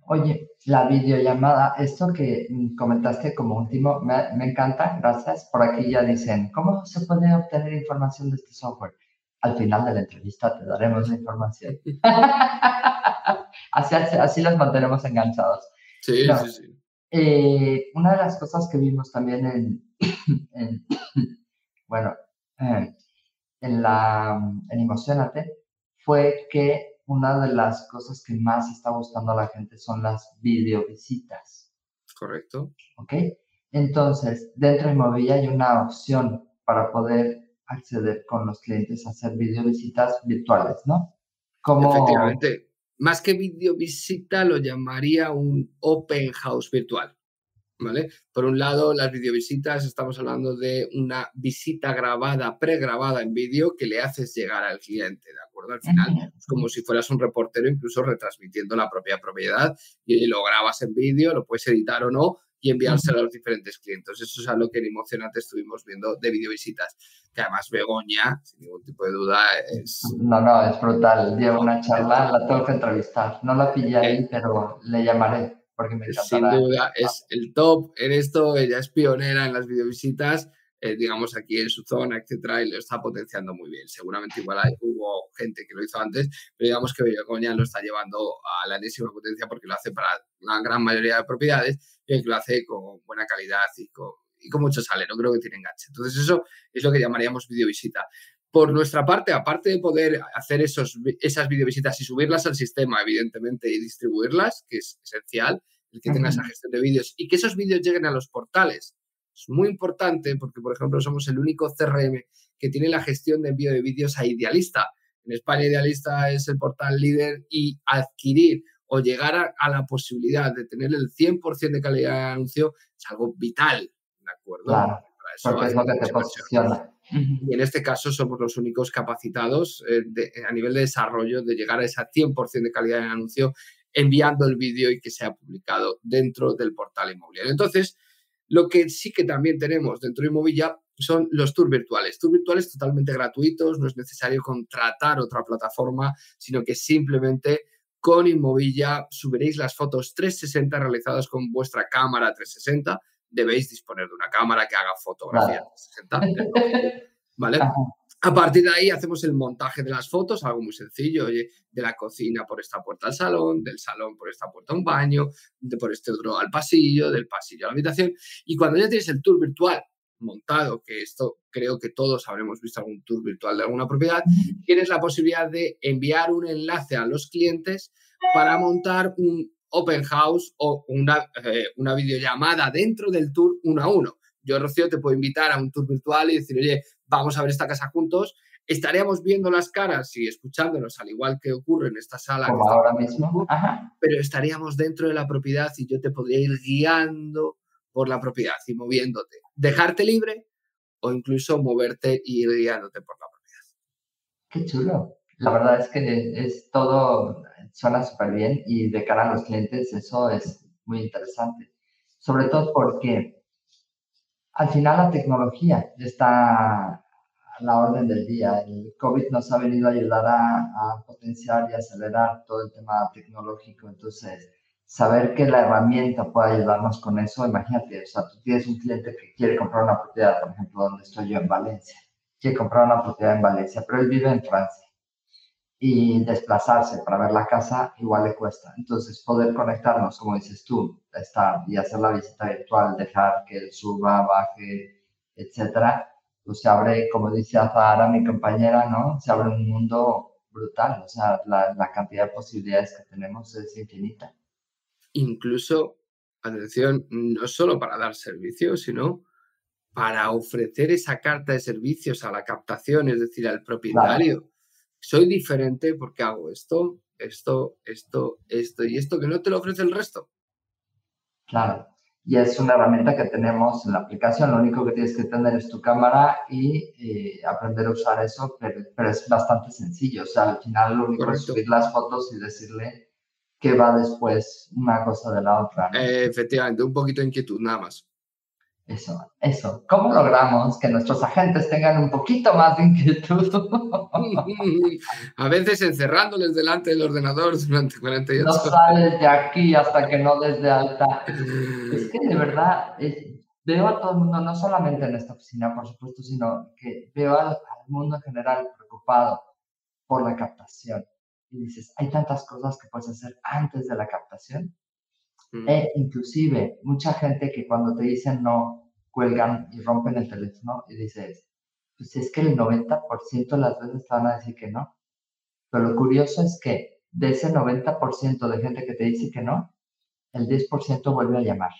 Oye, la videollamada, esto que comentaste como último, me, encanta, gracias. Por aquí ya dicen, ¿cómo se puede obtener información de este software? Al final de la entrevista te daremos la información. así, así, los mantenemos enganchados. Sí, sí, sí. Eh, una de las cosas que vimos también en, bueno, eh, en la en Emocionate fue que una de las cosas que más está gustando a la gente son las videovisitas. Correcto. ¿Ok? Entonces, dentro de Movilla hay una opción para poder acceder con los clientes a hacer videovisitas virtuales, ¿no? Como... Efectivamente. Más que videovisita, lo llamaría un open house virtual. ¿Vale? Por un lado, las videovisitas, estamos hablando de una visita grabada, pregrabada en vídeo que le haces llegar al cliente, ¿de acuerdo? Al final, es como si fueras un reportero, incluso retransmitiendo la propia propiedad y lo grabas en vídeo, lo puedes editar o no, y enviárselo a los diferentes clientes. Eso es algo que en Emocionante estuvimos viendo de videovisitas, que además Begoña, sin ningún tipo de duda, es... No, no, es brutal. Lleva una charla, la tengo que entrevistar. No la pillé ahí, eh, pero le llamaré porque me Sin duda, es el top en esto, ella es pionera en las videovisitas. Eh, digamos, aquí en su zona, etcétera, y lo está potenciando muy bien. Seguramente igual hay, hubo gente que lo hizo antes, pero digamos que Begoña lo está llevando a la enésima potencia porque lo hace para la gran mayoría de propiedades que lo hace con buena calidad y con, y con mucho salero, creo que tiene enganche. Entonces eso es lo que llamaríamos videovisita. Por nuestra parte, aparte de poder hacer esos, esas videovisitas y subirlas al sistema, evidentemente, y distribuirlas, que es esencial, el que tenga esa gestión de vídeos y que esos vídeos lleguen a los portales. Es muy importante porque, por ejemplo, somos el único CRM que tiene la gestión de envío de vídeos a Idealista. En España, Idealista es el portal líder y adquirir o llegar a, la posibilidad de tener el 100% de calidad de anuncio es algo vital, ¿de acuerdo? Claro, porque es lo. Y en este caso somos los únicos capacitados eh, a nivel de desarrollo de llegar a esa 100% de calidad de anuncio enviando el vídeo y que sea publicado dentro del portal inmobiliario. Entonces, lo que sí que también tenemos dentro de Inmovilla son los tours virtuales. Tours virtuales totalmente gratuitos, no es necesario contratar otra plataforma, sino que simplemente con Inmovilla subiréis las fotos 360 realizadas con vuestra cámara 360. Debéis disponer de una cámara que haga fotografía 360. ¿Vale? A partir de ahí hacemos el montaje de las fotos, algo muy sencillo, oye, de la cocina por esta puerta al salón, del salón por esta puerta a un baño, de por este otro al pasillo, del pasillo a la habitación. Y cuando ya tienes el tour virtual montado, que esto creo que todos habremos visto algún tour virtual de alguna propiedad, tienes la posibilidad de enviar un enlace a los clientes para montar un open house o una, eh, una videollamada dentro del tour uno a uno. Yo, Rocío, te puedo invitar a un tour virtual y decir, oye, vamos a ver esta casa juntos. Estaríamos viendo las caras y escuchándonos, al igual que ocurre en esta sala. Como ahora mismo. Pero estaríamos dentro de la propiedad y yo te podría ir guiando por la propiedad y moviéndote. Dejarte libre o incluso moverte y ir guiándote por la propiedad. Qué chulo. La verdad es que es todo, suena súper bien y de cara a los clientes eso es muy interesante. Sobre todo porque al final la tecnología está a la orden del día. El COVID nos ha venido a ayudar a, a potenciar y acelerar todo el tema tecnológico. Entonces, saber que la herramienta puede ayudarnos con eso, imagínate, o sea, tú tienes un cliente que quiere comprar una propiedad, por ejemplo, donde estoy yo en Valencia, quiere comprar una propiedad en Valencia, pero él vive en Francia y desplazarse para ver la casa igual le cuesta. Entonces, poder conectarnos, como dices tú, estar y hacer la visita virtual, dejar que él suba, baje, etcétera, pues se abre, como dice Azahara, mi compañera, ¿no? Se abre un mundo brutal, o sea, la, la cantidad de posibilidades que tenemos es infinita incluso, atención, no solo para dar servicios, sino para ofrecer esa carta de servicios a la captación, es decir, al propietario. Soy diferente porque hago esto, esto, esto, esto y esto que no te lo ofrece el resto. Claro. Y es una herramienta que tenemos en la aplicación. Lo único que tienes que tener es tu cámara y eh, aprender a usar eso, pero, es bastante sencillo. O sea, al final lo único es subir las fotos y decirle que va después una cosa de la otra. efectivamente, un poquito de inquietud, nada más. Eso, eso. ¿Cómo logramos que nuestros agentes tengan un poquito más de inquietud? A veces encerrándoles delante del ordenador durante 48 horas. No sales de aquí hasta que no des de alta. Es que de verdad, veo a todo el mundo, no solamente en esta oficina, por supuesto, sino que veo al, mundo en general preocupado por la captación. Y dices, hay tantas cosas que puedes hacer antes de la captación. Mm. E inclusive mucha gente que cuando te dicen no, cuelgan y rompen el teléfono y dices, pues es que el 90% de las veces te van a decir que no. Pero lo curioso es que de ese 90% de gente que te dice que no, el 10% vuelve a llamar.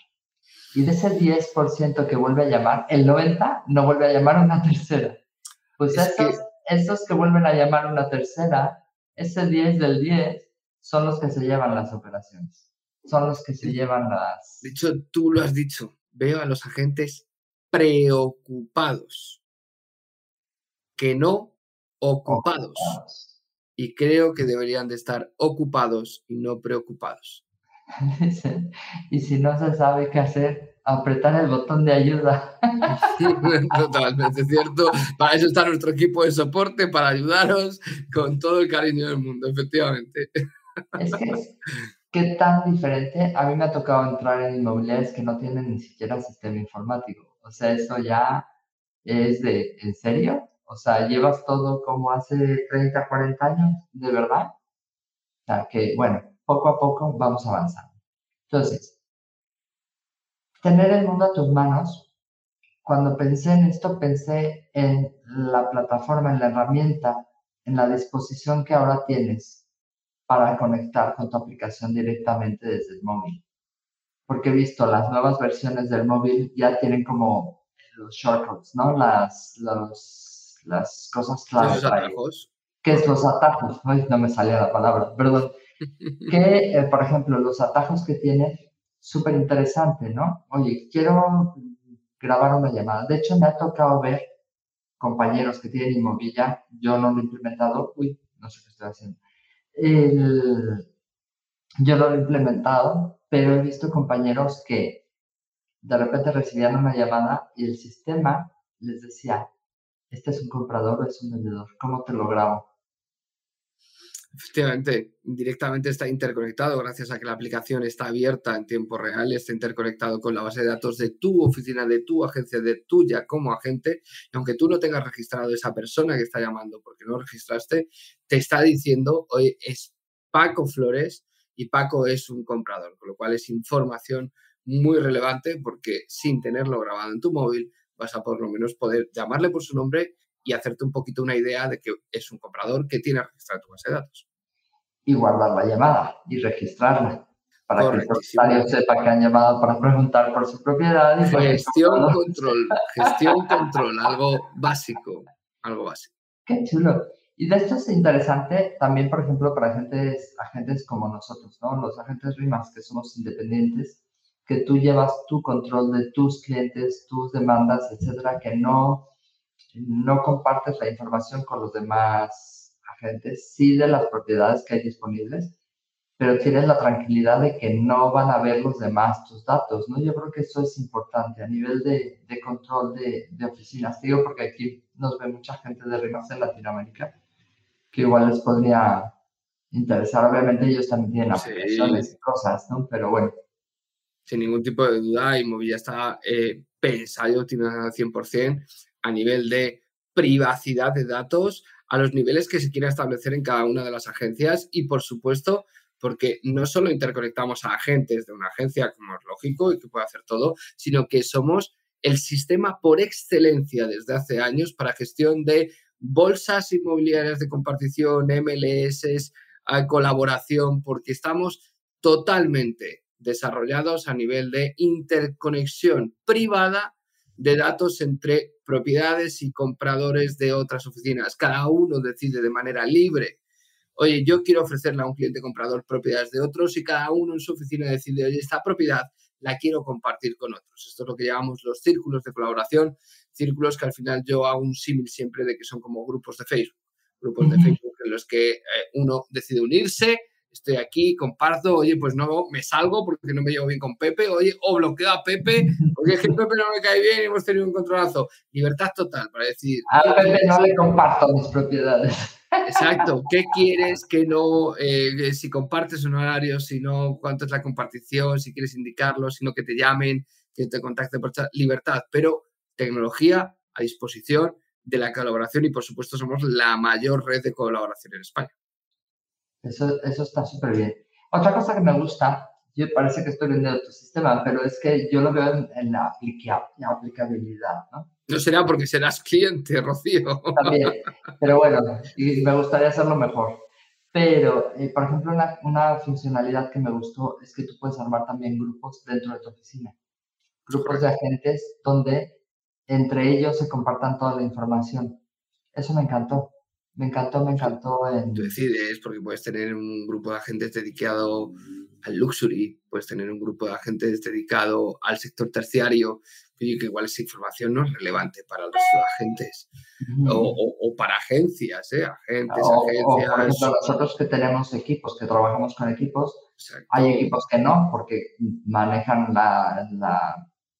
Y de ese 10% que vuelve a llamar, el 90% no vuelve a llamar una tercera. Pues esos, esos que vuelven a llamar una tercera, ese 10 del 10 son los que se llevan las operaciones. Son los que se llevan las... De hecho, tú lo has dicho. Veo a los agentes preocupados. Que no ocupados. Y creo que deberían de estar ocupados y no preocupados. y si no se sabe qué hacer, apretar el botón de ayuda. Totalmente cierto. Para eso está nuestro equipo de soporte, para ayudaros con todo el cariño del mundo, efectivamente. Es que, ¿qué tan diferente? A mí me ha tocado entrar en inmobiliarias que no tienen ni siquiera sistema informático. O sea, eso ya es de, ¿en serio? O sea, llevas todo como hace 30, 40 años, ¿de verdad? O sea, que, bueno, poco a poco vamos avanzando. Entonces, tener el mundo a tus manos, cuando pensé en esto, pensé en la plataforma, en la herramienta, en la disposición que ahora tienes para conectar con tu aplicación directamente desde el móvil. Porque he visto las nuevas versiones del móvil ya tienen como los shortcuts, ¿no? Las, los las cosas claves. ¿Los atajos? ¿Qué es los atajos? no me salía la palabra, perdón. que, eh, por ejemplo, los atajos que tiene, súper interesante, ¿no? Oye, quiero grabar una llamada. De hecho, me ha tocado ver compañeros que tienen inmobiliaria, yo no lo he implementado, uy, no sé qué estoy haciendo. yo no lo he implementado, pero he visto compañeros que de repente recibían una llamada y el sistema les decía, ¿Este es un comprador o es un vendedor? ¿Cómo te lo grabo? Efectivamente, directamente está interconectado gracias a que la aplicación está abierta en tiempo real, está interconectado con la base de datos de tu oficina, de tu agencia, de tuya como agente. Y aunque tú no tengas registrado esa persona que está llamando porque no registraste, te está diciendo, hoy es Paco Flores y Paco es un comprador, con lo cual es información muy relevante porque sin tenerlo grabado en tu móvil vas a por lo menos poder llamarle por su nombre y hacerte un poquito una idea de que es un comprador que tiene registrado tu base de datos. Y guardar la llamada y registrarla para que el propietario sepa que han llamado para preguntar por su propiedad. Y gestión, control, gestión, control, algo básico, algo básico. Qué chulo. Y de esto es interesante también, por ejemplo, para agentes, agentes como nosotros, ¿no? Los agentes RIMAS que somos independientes, que tú llevas tu control de tus clientes, tus demandas, etcétera, que no, no compartes la información con los demás agentes, sí de las propiedades que hay disponibles, pero tienes la tranquilidad de que no van a ver los demás tus datos, ¿no? Yo creo que eso es importante a nivel de, de control de, de, oficinas. Digo porque aquí nos ve mucha gente de RIMAS en Latinoamérica, que igual les podría interesar. Obviamente ellos también tienen aplicaciones y cosas, ¿no? Pero bueno, sin ningún tipo de duda, Inmobiliaria está eh, pensado al 100% a nivel de privacidad de datos, a los niveles que se quiera establecer en cada una de las agencias y, por supuesto, porque no solo interconectamos a agentes de una agencia, como es lógico y que puede hacer todo, sino que somos el sistema por excelencia desde hace años para gestión de bolsas inmobiliarias de compartición, MLS, colaboración, porque estamos totalmente desarrollados a nivel de interconexión privada de datos entre propiedades y compradores de otras oficinas. Cada uno decide de manera libre, oye, yo quiero ofrecerle a un cliente comprador propiedades de otros y cada uno en su oficina decide, oye, esta propiedad la quiero compartir con otros. Esto es lo que llamamos los círculos de colaboración, círculos que al final yo hago un símil siempre de que son como grupos de Facebook, grupos de Facebook en los que eh, uno decide unirse, estoy aquí, comparto, oye, pues no, me salgo porque no me llevo bien con Pepe, oye, o bloqueo a Pepe, porque es que Pepe no me cae bien y hemos tenido un controlazo. Libertad total para decir... A Pepe no le comparto mis propiedades. Exacto, ¿qué quieres? ¿Qué no? Eh, si compartes un horario, si no, cuánto es la compartición, si quieres indicarlo, si no que te llamen, que te contacte por chat, libertad, pero tecnología a disposición de la colaboración y por supuesto somos la mayor red de colaboración en España. Eso, eso está súper bien. Otra cosa que me gusta, yo parece que estoy viendo tu sistema, pero es que yo lo veo en, la, aplicabilidad, ¿no? No será porque serás cliente, Rocío. También, pero bueno, y me gustaría hacerlo mejor. Pero, eh, por ejemplo, una, una, funcionalidad que me gustó es que tú puedes armar también grupos dentro de tu oficina. Grupos de agentes donde entre ellos se compartan toda la información. Eso me encantó. Me encantó, me encantó. En... Tú decides, porque puedes tener un grupo de agentes dedicado al luxury, puedes tener un grupo de agentes dedicado al sector terciario, que igual esa información no es relevante para los agentes o, para agencias, ¿eh? agentes, agencias. O, por ejemplo, nosotros que tenemos equipos, que trabajamos con equipos, hay equipos que no, porque manejan la, la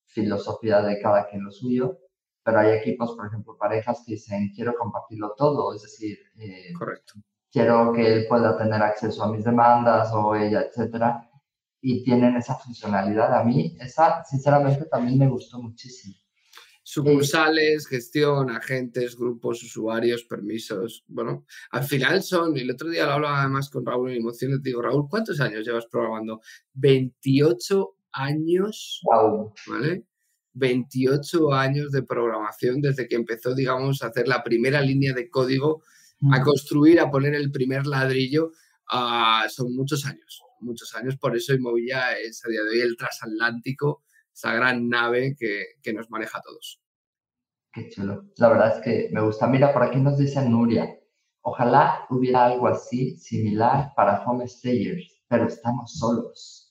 filosofía de cada quien lo suyo, pero hay equipos, por ejemplo, parejas que dicen, quiero compartirlo todo, es decir, eh, Correcto. quiero que él pueda tener acceso a mis demandas o ella, etcétera, y tienen esa funcionalidad. A mí, esa, sinceramente, también me gustó muchísimo. Sucursales, gestión, agentes, grupos, usuarios, permisos. Bueno, al final son, el otro día lo hablaba además con Raúl en Emociones, digo, Raúl, ¿cuántos años llevas programando? 28 años, wow. ¿vale? 28 años de programación desde que empezó, digamos, a hacer la primera línea de código, a construir, a poner el primer ladrillo. son muchos años, muchos años. Por eso Inmovilla es a día de hoy el transatlántico, esa gran nave que, que nos maneja a todos. Qué chulo. La verdad es que me gusta. Mira, por aquí nos dice Nuria. Ojalá hubiera algo así, similar para homestayers, pero estamos solos.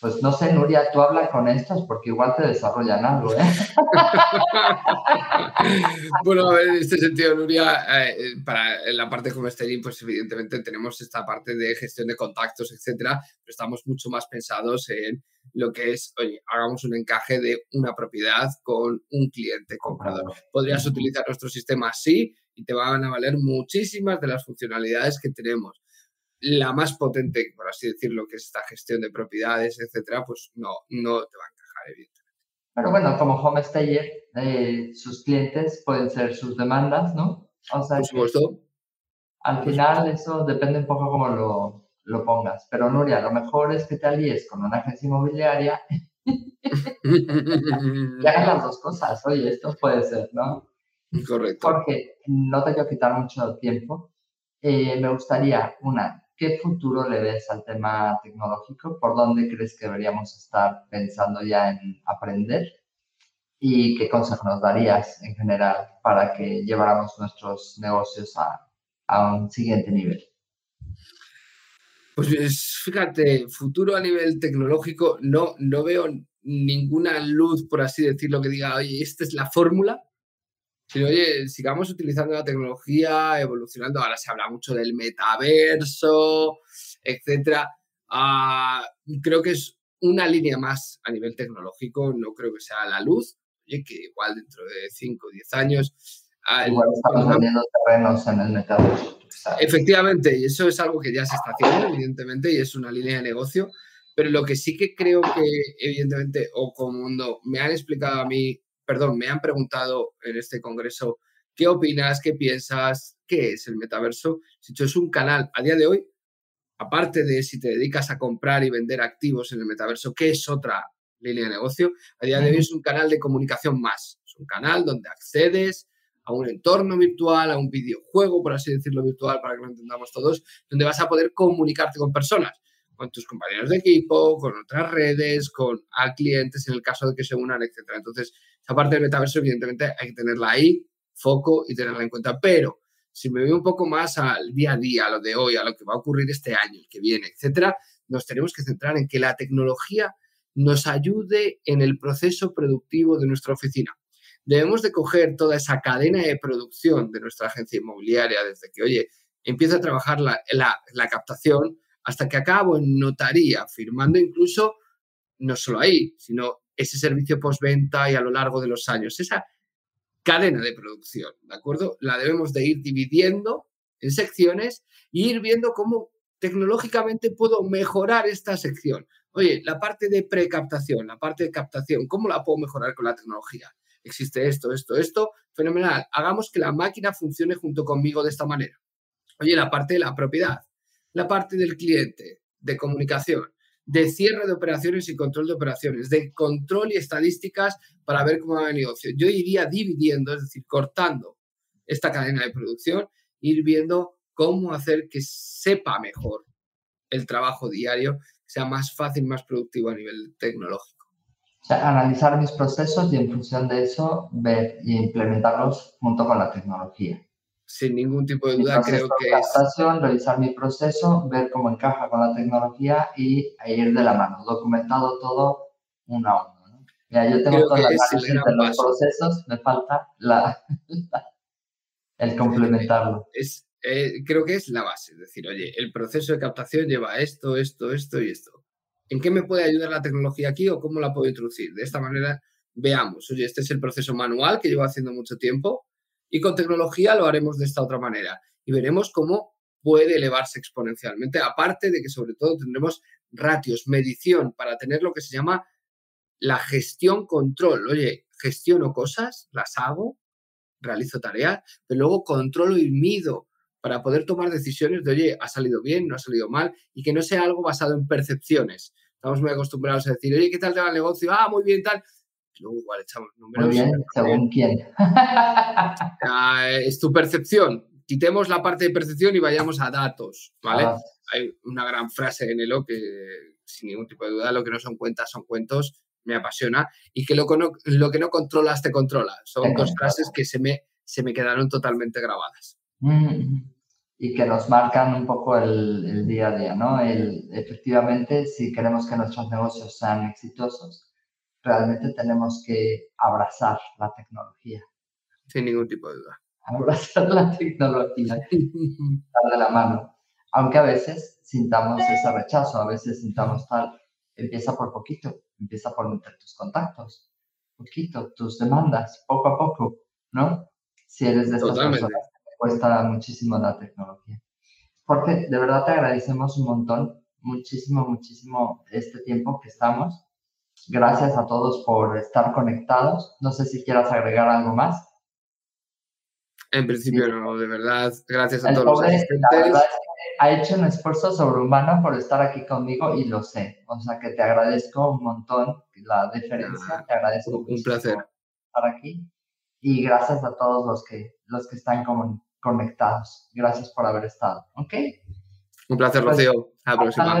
Pues no sé, Nuria, tú hablas con estos porque igual te desarrollan algo, ¿eh? bueno, en este sentido, Nuria, eh, para la parte de homesteading, pues evidentemente tenemos esta parte de gestión de contactos, etcétera, pero estamos mucho más pensados en lo que es, oye, hagamos un encaje de una propiedad con un cliente comprador. Podrías utilizar nuestro sistema así y te van a valer muchísimas de las funcionalidades que tenemos la más potente, por así decirlo, que es esta gestión de propiedades, etcétera, pues no, no te va a encajar, evidentemente. Pero bueno, como Homestayer, eh, sus clientes pueden ser sus demandas, ¿no? O sea, por supuesto. Al final eso depende un poco cómo lo, lo pongas. Pero Nuria, lo mejor es que te alíes con una agencia inmobiliaria y hagas las dos cosas. Oye, esto puede ser, ¿no? Correcto. Porque no te quiero quitar mucho tiempo. Eh, me gustaría, una, ¿Qué futuro le ves al tema tecnológico? ¿Por dónde crees que deberíamos estar pensando ya en aprender? ¿Y qué consejo nos darías en general para que lleváramos nuestros negocios a, un siguiente nivel? Pues fíjate, futuro a nivel tecnológico, no, no veo ninguna luz, por así decirlo, que diga, oye, esta es la fórmula, sino, oye, sigamos utilizando la tecnología, evolucionando. Ahora se habla mucho del metaverso, etcétera. Ah, creo que es una línea más a nivel tecnológico, no creo que sea la luz, oye, que igual dentro de 5 o 10 años. Ah, igual estamos vendiendo terrenos en el metaverso. Efectivamente, y eso es algo que ya se está haciendo, evidentemente, y es una línea de negocio. Pero lo que sí que creo que, evidentemente, o como me han explicado a mí perdón, me han preguntado en este congreso, ¿qué opinas? ¿Qué piensas? ¿Qué es el metaverso? Si es un canal a día de hoy, aparte de si te dedicas a comprar y vender activos en el metaverso, ¿qué es otra línea de negocio? A día de hoy es un canal de comunicación más. Es un canal donde accedes a un entorno virtual, a un videojuego, por así decirlo, virtual, para que lo entendamos todos, donde vas a poder comunicarte con personas con tus compañeros de equipo, con otras redes, con a clientes en el caso de que se unan, etc. Entonces, esa parte del metaverso, evidentemente, hay que tenerla ahí, foco y tenerla en cuenta. Pero si me voy un poco más al día a día, a lo de hoy, a lo que va a ocurrir este año, el que viene, etcétera, nos tenemos que centrar en que la tecnología nos ayude en el proceso productivo de nuestra oficina. Debemos de coger toda esa cadena de producción de nuestra agencia inmobiliaria desde que, oye, empieza a trabajar la, la captación, hasta que acabo en notaría, firmando incluso no solo ahí, sino ese servicio postventa y a lo largo de los años. Esa cadena de producción, ¿de acuerdo? La debemos de ir dividiendo en secciones e ir viendo cómo tecnológicamente puedo mejorar esta sección. Oye, la parte de precaptación, la parte de captación, ¿cómo la puedo mejorar con la tecnología? Existe esto, esto, esto, fenomenal. Hagamos que la máquina funcione junto conmigo de esta manera. Oye, la parte de la propiedad, la parte del cliente, de comunicación, de cierre de operaciones y control de operaciones, de control y estadísticas para ver cómo va el negocio. Yo iría dividiendo, es decir, cortando esta cadena de producción, ir viendo cómo hacer que sepa mejor el trabajo diario, sea más fácil, más productivo a nivel tecnológico. Analizar mis procesos y en función de eso ver y implementarlos junto con la tecnología sin ningún tipo de duda, creo que es... revisar mi proceso, ver cómo encaja con la tecnología y ir de la mano, documentado todo uno a uno. ¿no? Mira, yo tengo todas las de los procesos, me falta la, el complementarlo. Es, eh, creo que es la base, es decir, oye, el proceso de captación lleva esto, esto, esto y esto. ¿En qué me puede ayudar la tecnología aquí o cómo la puedo introducir? De esta manera, veamos, oye, este es el proceso manual que llevo haciendo mucho tiempo, y con tecnología lo haremos de esta otra manera. Y veremos cómo puede elevarse exponencialmente, aparte de que sobre todo tendremos ratios, medición para tener lo que se llama la gestión control. Oye, gestiono cosas, las hago, realizo tareas, pero luego controlo y mido para poder tomar decisiones de, oye, ha salido bien, no ha salido mal, y que no sea algo basado en percepciones. Estamos muy acostumbrados a decir, oye, ¿qué tal te va el negocio? Ah, muy bien, tal luego igual echamos números. Muy bien, según quién. es tu percepción. Quitemos la parte de percepción y vayamos a datos, ¿vale? Ah. Hay una gran frase en Elo que, sin ningún tipo de duda, lo que no son cuentas son cuentos, me apasiona, y que lo, lo que no controlas te controla. Son dos frases que se me, se me quedaron totalmente grabadas. Mm, y que nos marcan un poco el, el día a día, ¿no? El, efectivamente, si queremos que nuestros negocios sean exitosos, realmente tenemos que abrazar la tecnología. Sin ningún tipo de duda. Abrazar la tecnología, dar de la mano. Aunque a veces sintamos ese rechazo, a veces sintamos tal, empieza por poquito, empieza por meter tus contactos, poquito, tus demandas, poco a poco, ¿no? Si eres de estas personas que cuesta muchísimo la tecnología. Porque de verdad te agradecemos un montón, muchísimo, muchísimo este tiempo que estamos Gracias a todos por estar conectados. No sé si quieras agregar algo más. En principio no, de verdad, gracias a todos los asistentes. ha hecho un esfuerzo sobrehumano por estar aquí conmigo y lo sé. O sea que te agradezco un montón la diferencia. te agradezco un placer estar aquí y gracias a todos los que los que están conectados. Gracias por haber estado. ¿Ok? Un placer, pues, Rocío. Hasta la próxima.